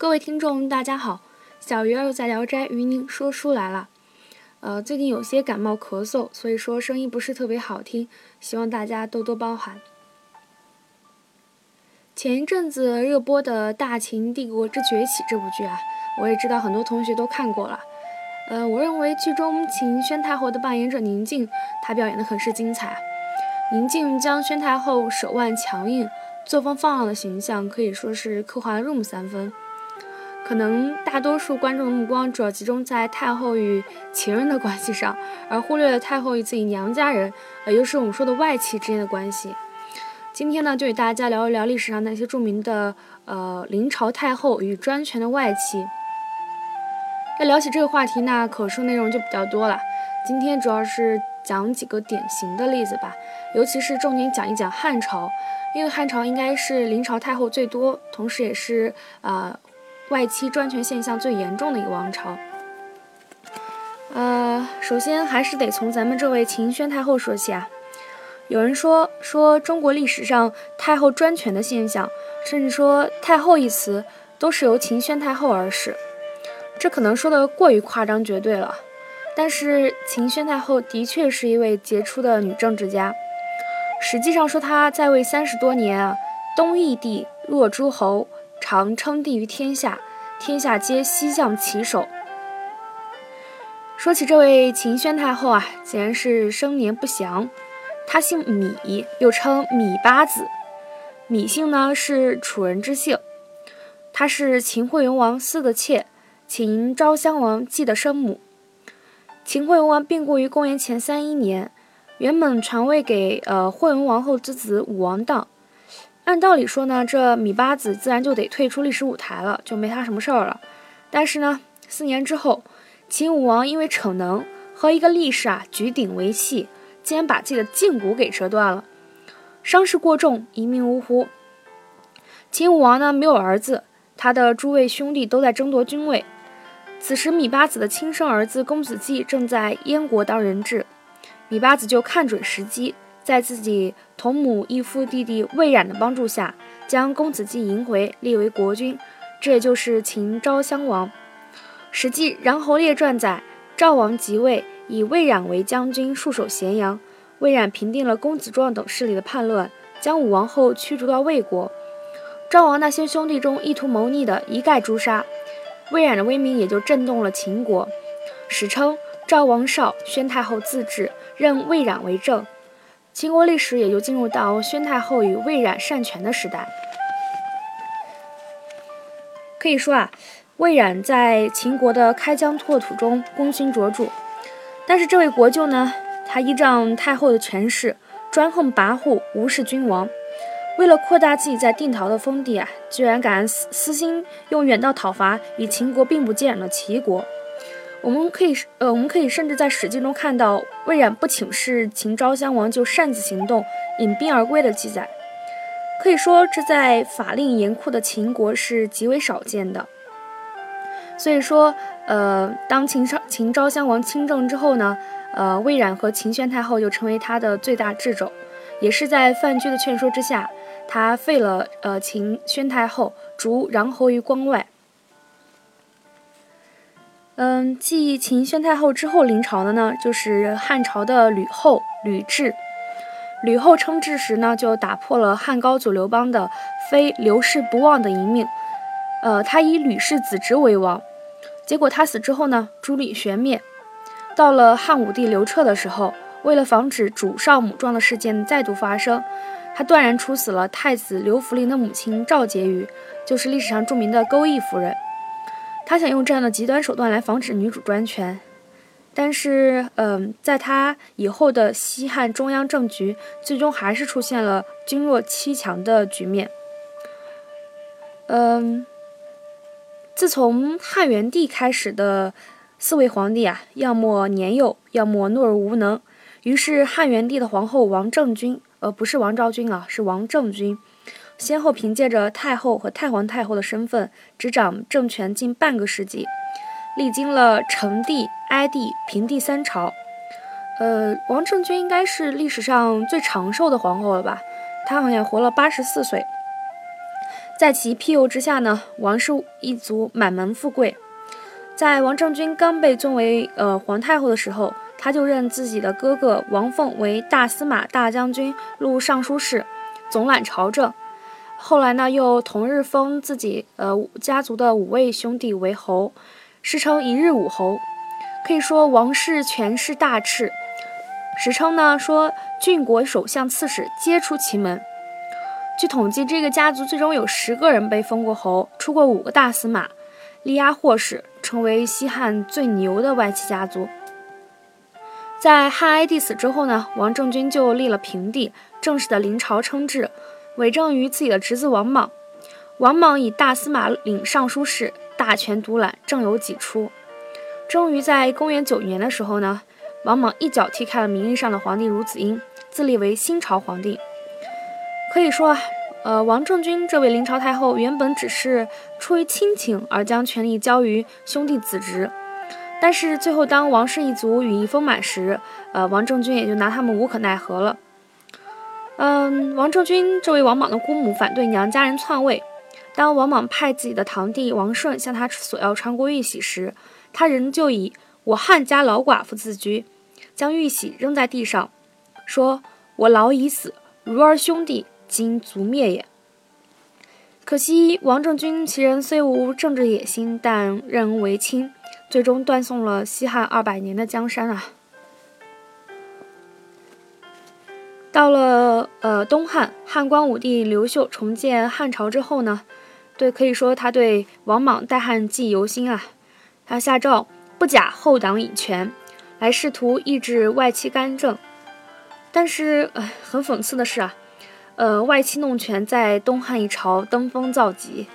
各位听众，大家好，小鱼儿又在聊斋与您说书来了。呃，最近有些感冒咳嗽，所以说声音不是特别好听，希望大家多多包涵。前一阵子热播的《大秦帝国之崛起》这部剧啊，我也知道很多同学都看过了。呃，我认为剧中秦宣太后的扮演者宁静，她表演的很是精彩。宁静将宣太后手腕强硬、作风放浪的形象，可以说是刻画入木三分。可能大多数观众的目光主要集中在太后与情人的关系上，而忽略了太后与自己娘家人，也就是我们说的外戚之间的关系。今天呢，就与大家聊一聊历史上那些著名的呃临朝太后与专权的外戚。要聊起这个话题呢，可述内容就比较多了。今天主要是讲几个典型的例子吧，尤其是重点讲一讲汉朝，因为汉朝应该是临朝太后最多，同时也是呃。外戚专权现象最严重的一个王朝。呃，首先还是得从咱们这位秦宣太后说起啊。有人说说中国历史上太后专权的现象，甚至说“太后”一词都是由秦宣太后而始。这可能说的过于夸张绝对了，但是秦宣太后的确是一位杰出的女政治家。实际上说她在位三十多年啊，东夷地若诸侯。常称帝于天下，天下皆西向其首。说起这位秦宣太后啊，竟然是生年不详。她姓芈，又称芈八子。芈姓呢是楚人之姓。她是秦惠文王司的妾，秦昭襄王姬的生母。秦惠文王病故于公元前三一年，原本传位给呃惠文王后之子武王荡。按道理说呢，这芈八子自然就得退出历史舞台了，就没他什么事儿了。但是呢，四年之后，秦武王因为逞能和一个力士啊举鼎为器，竟然把自己的胫骨给折断了，伤势过重，一命呜呼。秦武王呢没有儿子，他的诸位兄弟都在争夺君位。此时，芈八子的亲生儿子公子季正在燕国当人质，芈八子就看准时机。在自己同母异父弟弟魏冉的帮助下，将公子季迎回，立为国君，这也就是秦昭襄王。《史记·穰侯列传》载，赵王即位，以魏冉为将军，戍守咸阳。魏冉平定了公子壮等势力的叛乱，将武王后驱逐到魏国。赵王那些兄弟中意图谋逆的，一概诛杀。魏冉的威名也就震动了秦国。史称赵王少，宣太后自治，任魏冉为政。秦国历史也就进入到宣太后与魏冉擅权的时代。可以说啊，魏冉在秦国的开疆拓土中功勋卓著。但是这位国舅呢，他依仗太后的权势，专横跋扈，无视君王。为了扩大自己在定陶的封地啊，居然敢私私心用远道讨伐与秦国并不接壤的齐国。我们可以，呃，我们可以甚至在史记中看到魏冉不请示秦昭襄王就擅自行动、引兵而归的记载。可以说，这在法令严酷的秦国是极为少见的。所以说，呃，当秦昭秦昭襄王亲政之后呢，呃，魏冉和秦宣太后就成为他的最大掣肘。也是在范雎的劝说之下，他废了呃秦宣太后，逐穰侯于关外。嗯，继秦宣太后之后临朝的呢，就是汉朝的吕后吕雉。吕后称制时呢，就打破了汉高祖刘邦的“非刘氏不忘”的一命。呃，他以吕氏子侄为王。结果他死之后呢，朱吕玄灭。到了汉武帝刘彻的时候，为了防止主少母壮的事件再度发生，他断然处死了太子刘弗陵的母亲赵婕妤，就是历史上著名的钩弋夫人。他想用这样的极端手段来防止女主专权，但是，嗯，在他以后的西汉中央政局，最终还是出现了君弱妻强的局面。嗯，自从汉元帝开始的四位皇帝啊，要么年幼，要么懦弱无能，于是汉元帝的皇后王政君，呃，不是王昭君啊，是王政君。先后凭借着太后和太皇太后的身份执掌政权近半个世纪，历经了成帝、哀帝、平帝三朝。呃，王政君应该是历史上最长寿的皇后了吧？她好像活了八十四岁。在其庇佑之下呢，王氏一族满门富贵。在王政君刚被尊为呃皇太后的时候，他就认自己的哥哥王凤为大司马大将军、录尚书事，总揽朝政。后来呢，又同日封自己呃家族的五位兄弟为侯，世称一日五侯。可以说王室权势大炽，史称呢说郡国首相、刺史皆出其门。据统计，这个家族最终有十个人被封过侯，出过五个大司马，力压霍氏，成为西汉最牛的外戚家族。在汉哀帝死之后呢，王政君就立了平帝，正式的临朝称制，委政于自己的侄子王莽。王莽以大司马领尚书事，大权独揽，政有己出。终于在公元九年的时候呢，王莽一脚踢开了名义上的皇帝孺子婴，自立为新朝皇帝。可以说啊，呃，王政君这位临朝太后原本只是出于亲情而将权力交于兄弟子侄，但是最后当王氏一族羽翼丰满时，呃，王政君也就拿他们无可奈何了。嗯，王政君这位王莽的姑母反对娘家人篡位，当王莽派自己的堂弟王顺向他索要传国玉玺时，他仍旧以我汉家老寡妇自居，将玉玺扔在地上，说：“我老已死，如儿兄弟今族灭也。”可惜王政君其人虽无政治野心，但任为亲，最终断送了西汉二百年的江山啊！到了呃东汉汉光武帝刘秀重建汉朝之后呢，对可以说他对王莽代汉记忆犹新啊。他下诏不假后党以权，来试图抑制外戚干政。但是，很讽刺的是啊，呃，外戚弄权在东汉一朝登峰造极。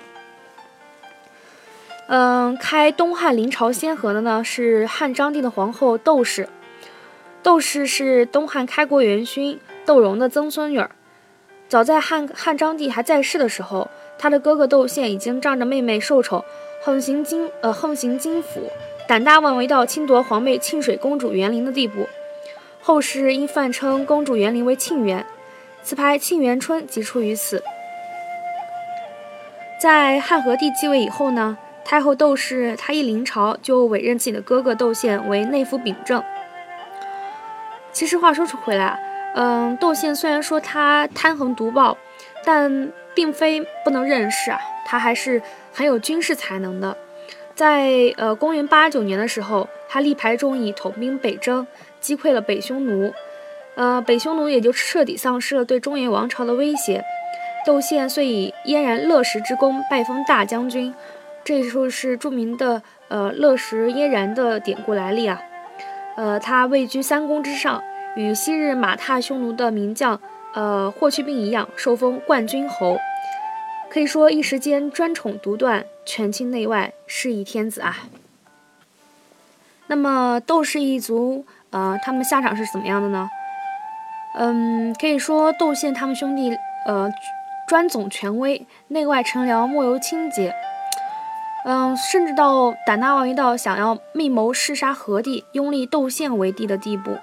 嗯，开东汉临朝先河的呢是汉章帝的皇后窦氏。窦氏是东汉开国元勋窦融的曾孙女儿。早在汉汉章帝还在世的时候，他的哥哥窦宪已经仗着妹妹受宠。横行金呃横行金府，胆大妄为到侵夺皇妹沁水公主园林的地步。后世因泛称公主园林为沁园，词牌《沁园春》即出于此。在汉和帝继位以后呢，太后窦氏她一临朝就委任自己的哥哥窦宪为内府秉政。其实话说回来啊，嗯，窦宪虽然说他贪横独暴，但并非不能认识啊。他还是很有军事才能的，在呃公元八九年的时候，他力排众议，统兵北征，击溃了北匈奴，呃北匈奴也就彻底丧失了对中原王朝的威胁。窦宪遂以燕然乐石之功拜封大将军，这就是著名的呃乐石燕然的典故来历啊。呃，他位居三公之上，与昔日马踏匈奴的名将呃霍去病一样，受封冠军侯。可以说一时间专宠独断，权倾内外，是一天子啊。那么窦氏一族，呃，他们下场是怎么样的呢？嗯，可以说窦宪他们兄弟，呃，专总权威，内外臣僚莫由清洁。嗯，甚至到胆大妄为到想要密谋弑杀何帝，拥立窦宪为帝的地步。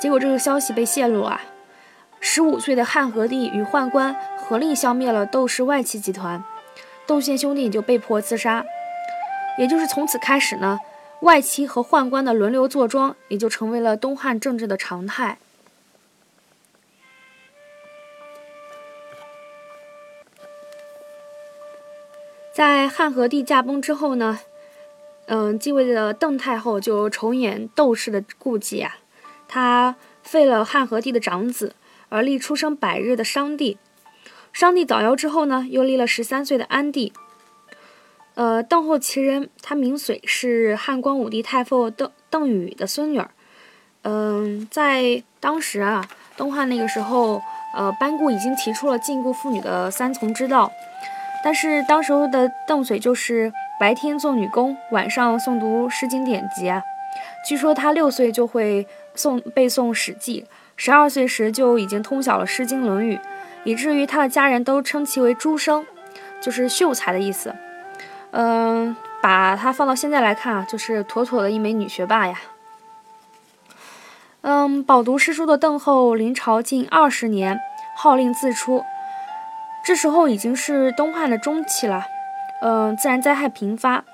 结果这个消息被泄露啊，十五岁的汉和帝与宦官。合力消灭了窦氏外戚集团，窦宪兄弟也就被迫自杀。也就是从此开始呢，外戚和宦官的轮流坐庄，也就成为了东汉政治的常态。在汉和帝驾崩之后呢，嗯，继位的邓太后就重演窦氏的故迹啊，他废了汉和帝的长子，而立出生百日的商帝。商帝早夭之后呢，又立了十三岁的安帝。呃，邓后其人，她名遂，是汉光武帝太傅邓邓禹的孙女儿。嗯，在当时啊，东汉那个时候，呃，班固已经提出了禁锢妇女的三从之道。但是当时候的邓绥就是白天做女工，晚上诵读诗经典籍。据说他六岁就会诵背诵《史记》，十二岁时就已经通晓了《诗经》《论语》。以至于他的家人都称其为“诸生”，就是秀才的意思。嗯，把他放到现在来看啊，就是妥妥的一枚女学霸呀。嗯，饱读诗书的邓后临朝近二十年，号令自出。这时候已经是东汉的中期了，嗯，自然灾害频发，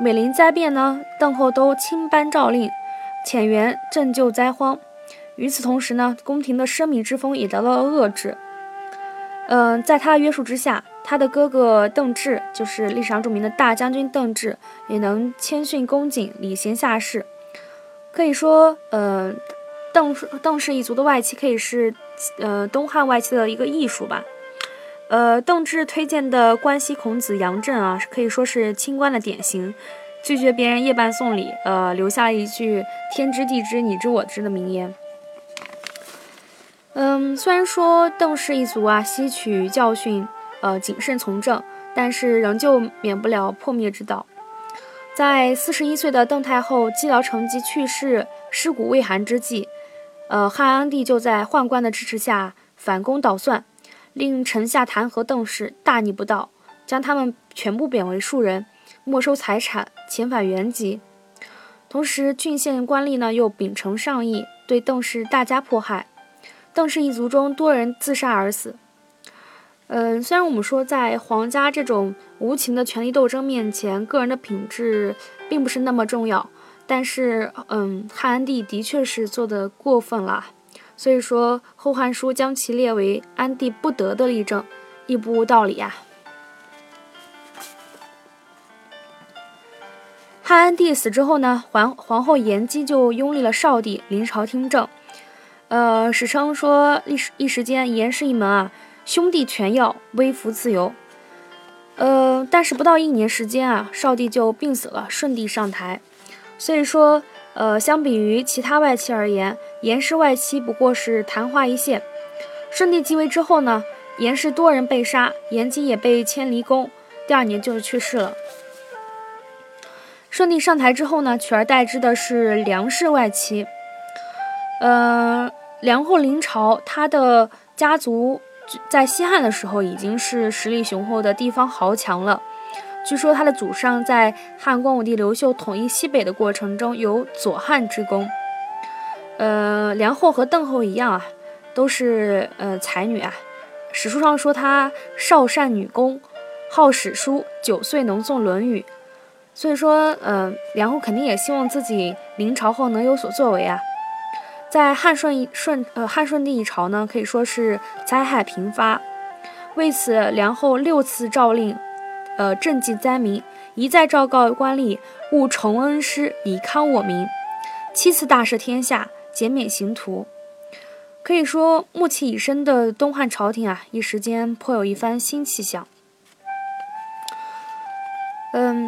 每临灾变呢，邓后都亲颁诏令，遣员赈救灾荒。与此同时呢，宫廷的奢靡之风也得到了遏制。嗯，在他的约束之下，他的哥哥邓骘，就是历史上著名的大将军邓骘，也能谦逊恭谨，礼贤下士。可以说，呃，邓邓氏一族的外戚可以是，呃，东汉外戚的一个艺术吧。呃，邓骘推荐的关西孔子杨震啊，可以说是清官的典型，拒绝别人夜半送礼，呃，留下一句“天知地知，你知我知”的名言。嗯，虽然说邓氏一族啊吸取教训，呃，谨慎从政，但是仍旧免不了破灭之道。在四十一岁的邓太后积劳成疾去世、尸骨未寒之际，呃，汉安帝就在宦官的支持下反攻倒算，令臣下弹劾邓氏大逆不道，将他们全部贬为庶人，没收财产，遣返原籍。同时，郡县官吏呢又秉承上意，对邓氏大加迫害。邓氏一族中多人自杀而死。嗯，虽然我们说在皇家这种无情的权力斗争面前，个人的品质并不是那么重要，但是，嗯，汉安帝的确是做的过分了。所以说，《后汉书》将其列为安帝不得的例证，亦不无道理呀。汉安帝死之后呢，皇皇后延姬就拥立了少帝临朝听政。呃，史称说一时一时间，严氏一门啊，兄弟全要，微服自由。呃，但是不到一年时间啊，少帝就病死了，顺帝上台。所以说，呃，相比于其他外戚而言，严氏外戚不过是昙花一现。顺帝继位之后呢，严氏多人被杀，严姬也被迁离宫，第二年就去世了。顺帝上台之后呢，取而代之的是梁氏外戚。呃，梁后临朝，他的家族在西汉的时候已经是实力雄厚的地方豪强了。据说他的祖上在汉光武帝刘秀统一西北的过程中有左汉之功。呃，梁后和邓后一样啊，都是呃才女啊。史书上说她少善女工，好史书，九岁能诵《论语》。所以说，呃，梁后肯定也希望自己临朝后能有所作为啊。在汉顺一顺呃汉顺帝一朝呢，可以说是灾害频发。为此，梁后六次诏令，呃赈济灾民，一再昭告官吏勿重恩师，以康我民。七次大赦天下，减免刑徒。可以说，暮气已深的东汉朝廷啊，一时间颇有一番新气象。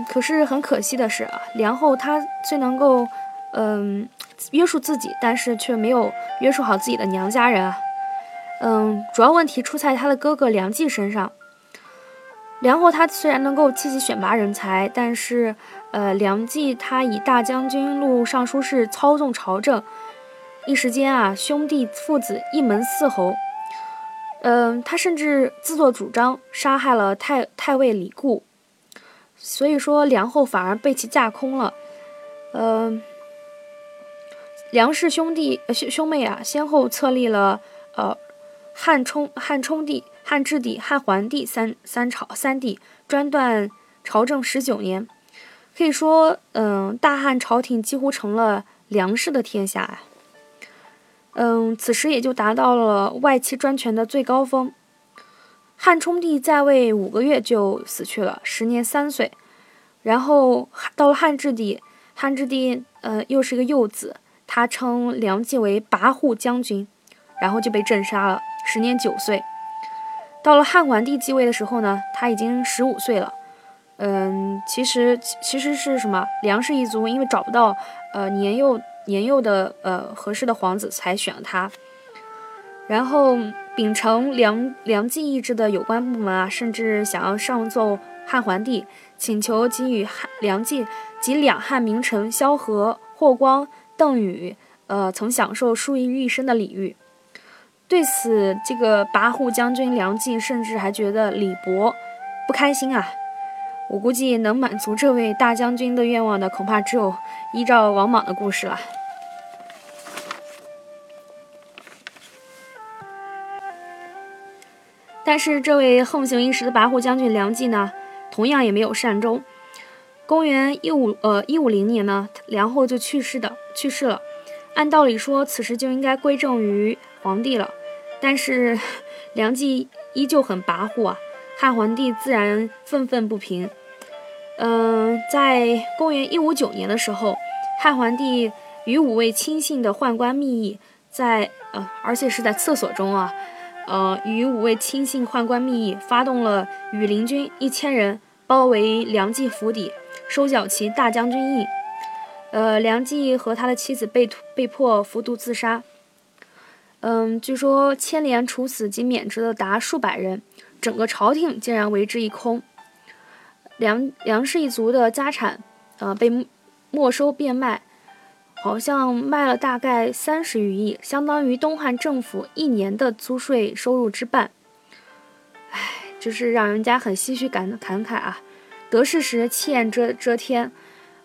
可是很可惜的是啊，梁后她虽能够，嗯。约束自己，但是却没有约束好自己的娘家人啊。嗯，主要问题出在他的哥哥梁冀身上。梁后他虽然能够积极选拔人才，但是，呃，梁冀他以大将军、录尚书事操纵朝政，一时间啊，兄弟父子一门四侯。嗯，他甚至自作主张杀害了太太尉李固，所以说梁后反而被其架空了。嗯。梁氏兄弟兄兄妹啊，先后册立了呃汉冲、汉冲帝、汉质帝、汉桓帝三三朝三帝，专断朝政十九年，可以说，嗯，大汉朝廷几乎成了梁氏的天下啊。嗯，此时也就达到了外戚专权的最高峰。汉冲帝在位五个月就死去了，时年三岁。然后到了汉质帝，汉质帝呃又是一个幼子。他称梁冀为跋扈将军，然后就被镇杀了，时年九岁。到了汉桓帝继位的时候呢，他已经十五岁了。嗯，其实其实是什么？梁氏一族因为找不到呃年幼年幼的呃合适的皇子，才选了他。然后秉承梁梁冀意志的有关部门啊，甚至想要上奏汉桓帝，请求给予汉梁冀及两汉名臣萧何、霍光。邓禹，呃，曾享受数亿一生的礼遇。对此，这个跋扈将军梁冀甚至还觉得李博不开心啊。我估计能满足这位大将军的愿望的，恐怕只有依照王莽的故事了。但是这位横行一时的跋扈将军梁冀呢，同样也没有善终。公元一五呃一五零年呢，梁后就去世的去世了。按道理说，此时就应该归政于皇帝了，但是 梁冀依旧很跋扈啊，汉桓帝自然愤愤不平。嗯，在公元一五九年的时候，汉桓帝与五位亲信的宦官密议，在呃，而且是在厕所中啊，呃，与五位亲信宦官密议，发动了羽林军一千人包围梁冀府邸。收缴其大将军印，呃，梁冀和他的妻子被被迫服毒自杀。嗯，据说牵连处死及免职的达数百人，整个朝廷竟然为之一空。梁梁氏一族的家产，呃，被没收变卖，好像卖了大概三十余亿，相当于东汉政府一年的租税收入之半。唉，就是让人家很唏嘘感感慨啊。得势时气焰遮遮天，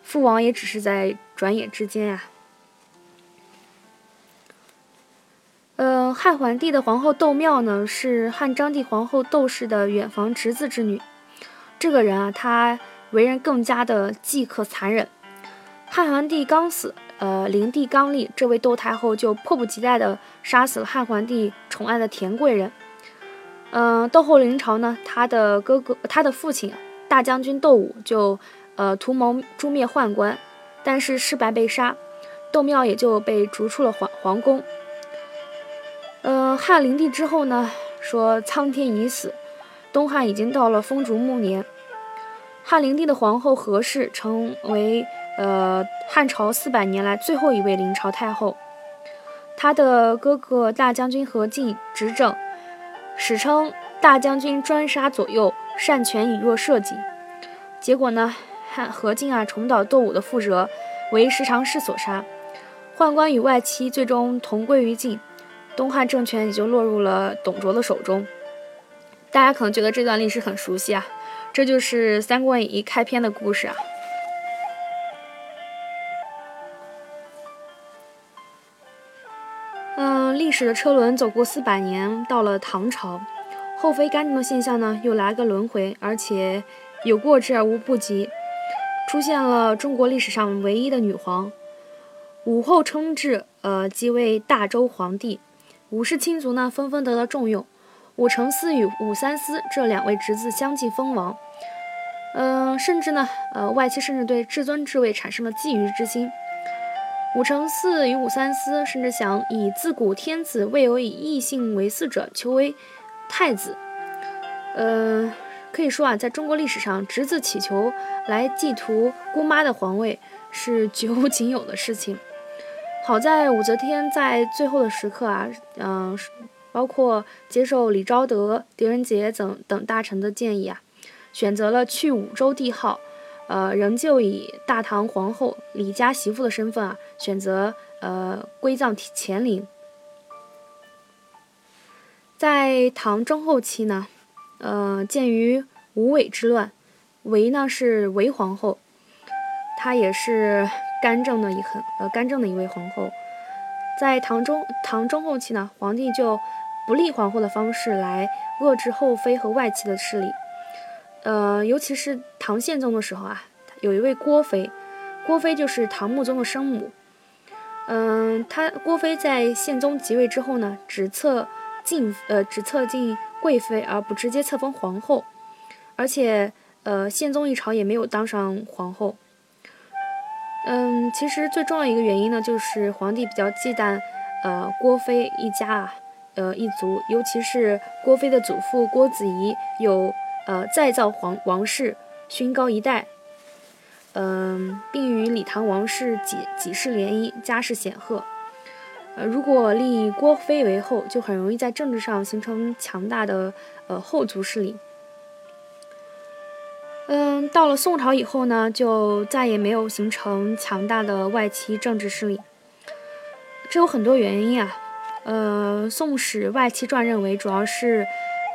父王也只是在转眼之间呀。呃，汉桓帝的皇后窦妙呢，是汉章帝皇后窦氏的远房侄子之女。这个人啊，他为人更加的饥渴残忍。汉桓帝刚死，呃，灵帝刚立，这位窦太后就迫不及待的杀死了汉桓帝宠爱的田贵人。嗯，窦后临朝呢，他的哥哥，他的父亲。大将军窦武就，呃，图谋诛灭宦官，但是失败被杀，窦庙也就被逐出了皇皇宫。呃，汉灵帝之后呢，说苍天已死，东汉已经到了风烛暮年。汉灵帝的皇后何氏成为呃汉朝四百年来最后一位临朝太后，他的哥哥大将军何进执政，史称大将军专杀左右。擅权以弱社稷，结果呢？汉何进啊重蹈窦武的覆辙，为十常侍所杀。宦官与外戚最终同归于尽，东汉政权也就落入了董卓的手中。大家可能觉得这段历史很熟悉啊，这就是《三国演义》开篇的故事啊。嗯，历史的车轮走过四百年，到了唐朝。后妃干政的现象呢，又来个轮回，而且有过之而无不及，出现了中国历史上唯一的女皇。武后称制，呃，即为大周皇帝。武氏亲族呢，纷纷得到重用。武承嗣与武三思这两位侄子相继封王，嗯，甚至呢，呃，外戚甚至对至尊之位产生了觊觎之心。武承嗣与武三思甚至想以自古天子未有以异姓为嗣者，求为。太子，呃，可以说啊，在中国历史上，侄子乞求来继图姑妈的皇位是绝无仅有的事情。好在武则天在最后的时刻啊，嗯，包括接受李昭德、狄仁杰等等大臣的建议啊，选择了去武周帝号，呃，仍旧以大唐皇后李家媳妇的身份啊，选择呃归葬乾陵。在唐中后期呢，呃，鉴于吴韦之乱，韦呢是韦皇后，她也是干政的一很呃干政的一位皇后。在唐中唐中后期呢，皇帝就不立皇后的方式来遏制后妃和外戚的势力。呃，尤其是唐宪宗的时候啊，有一位郭妃，郭妃就是唐穆宗的生母。嗯，他郭妃在宪宗即位之后呢，只册。进呃只册进贵妃，而不直接册封皇后，而且呃宪宗一朝也没有当上皇后。嗯，其实最重要一个原因呢，就是皇帝比较忌惮呃郭妃一家啊，呃一族，尤其是郭妃的祖父郭子仪有呃再造皇王室，勋高一代，嗯，并与李唐王室几几世联姻，家世显赫。呃，如果立郭妃为后，就很容易在政治上形成强大的呃后族势力。嗯，到了宋朝以后呢，就再也没有形成强大的外戚政治势力。这有很多原因啊。呃，《宋史外戚传》认为，主要是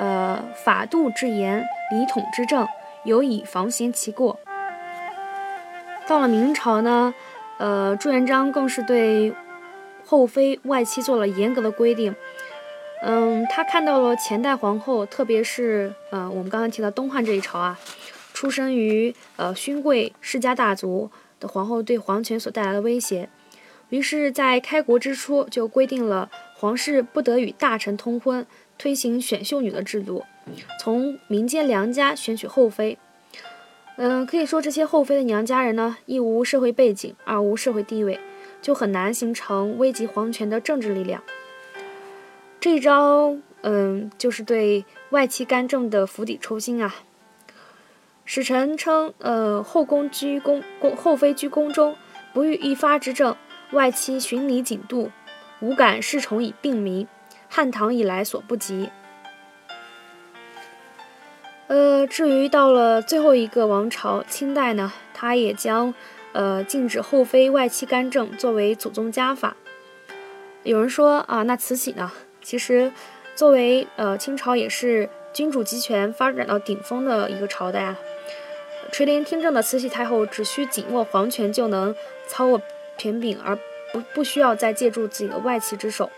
呃法度之严，礼统之正，有以防行其过。到了明朝呢，呃，朱元璋更是对。后妃外戚做了严格的规定，嗯，他看到了前代皇后，特别是呃我们刚刚提到东汉这一朝啊，出生于呃勋贵世家大族的皇后对皇权所带来的威胁，于是，在开国之初就规定了皇室不得与大臣通婚，推行选秀女的制度，从民间良家选取后妃。嗯，可以说这些后妃的娘家人呢，一无社会背景，二无社会地位，就很难形成危及皇权的政治力量。这一招，嗯，就是对外戚干政的釜底抽薪啊。使臣称，呃，后宫居宫宫后妃居宫中，不遇一发之政，外戚循礼谨度，无敢恃宠以病民，汉唐以来所不及。呃，至于到了最后一个王朝清代呢，他也将，呃，禁止后妃外戚干政作为祖宗家法。有人说啊，那慈禧呢？其实，作为呃清朝也是君主集权发展到顶峰的一个朝代啊，垂帘听政的慈禧太后只需紧握皇权就能操握权柄，而不不需要再借助自己的外戚之手。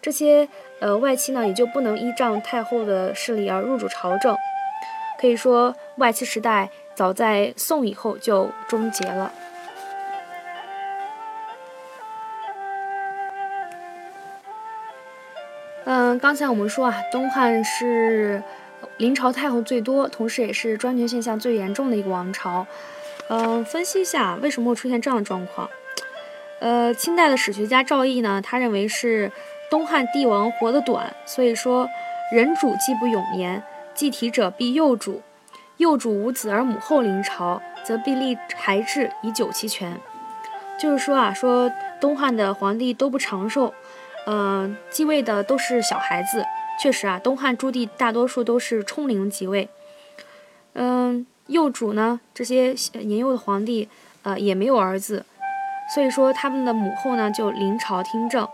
这些呃外戚呢，也就不能依仗太后的势力而入主朝政。可以说，外戚时代早在宋以后就终结了。嗯，刚才我们说啊，东汉是临朝太后最多，同时也是专权现象最严重的一个王朝。嗯，分析一下为什么会出现这样的状况。呃，清代的史学家赵翼呢，他认为是东汉帝王活得短，所以说人主既不永年，继体者必幼主，幼主无子而母后临朝，则必立孩制以久其权。就是说啊，说东汉的皇帝都不长寿。呃，继位的都是小孩子。确实啊，东汉诸帝大多数都是冲龄即位。嗯，幼主呢，这些年幼的皇帝，呃，也没有儿子，所以说他们的母后呢就临朝听政。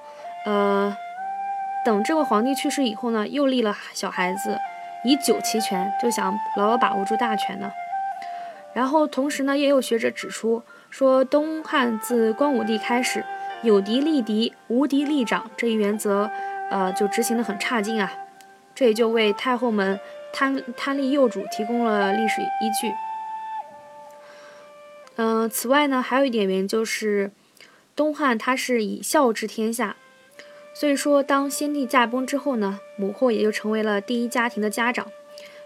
呃，等这位皇帝去世以后呢，又立了小孩子，以久其权，就想牢牢把握住大权呢。然后同时呢，也有学者指出说，东汉自光武帝开始。有嫡立嫡，无嫡立长这一原则，呃，就执行的很差劲啊。这也就为太后们贪贪立幼主提供了历史依据。嗯，此外呢，还有一点原因就是，东汉它是以孝治天下，所以说当先帝驾崩之后呢，母后也就成为了第一家庭的家长，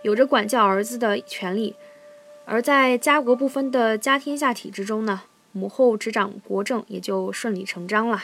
有着管教儿子的权利。而在家国不分的家天下体制中呢。母后执掌国政，也就顺理成章了。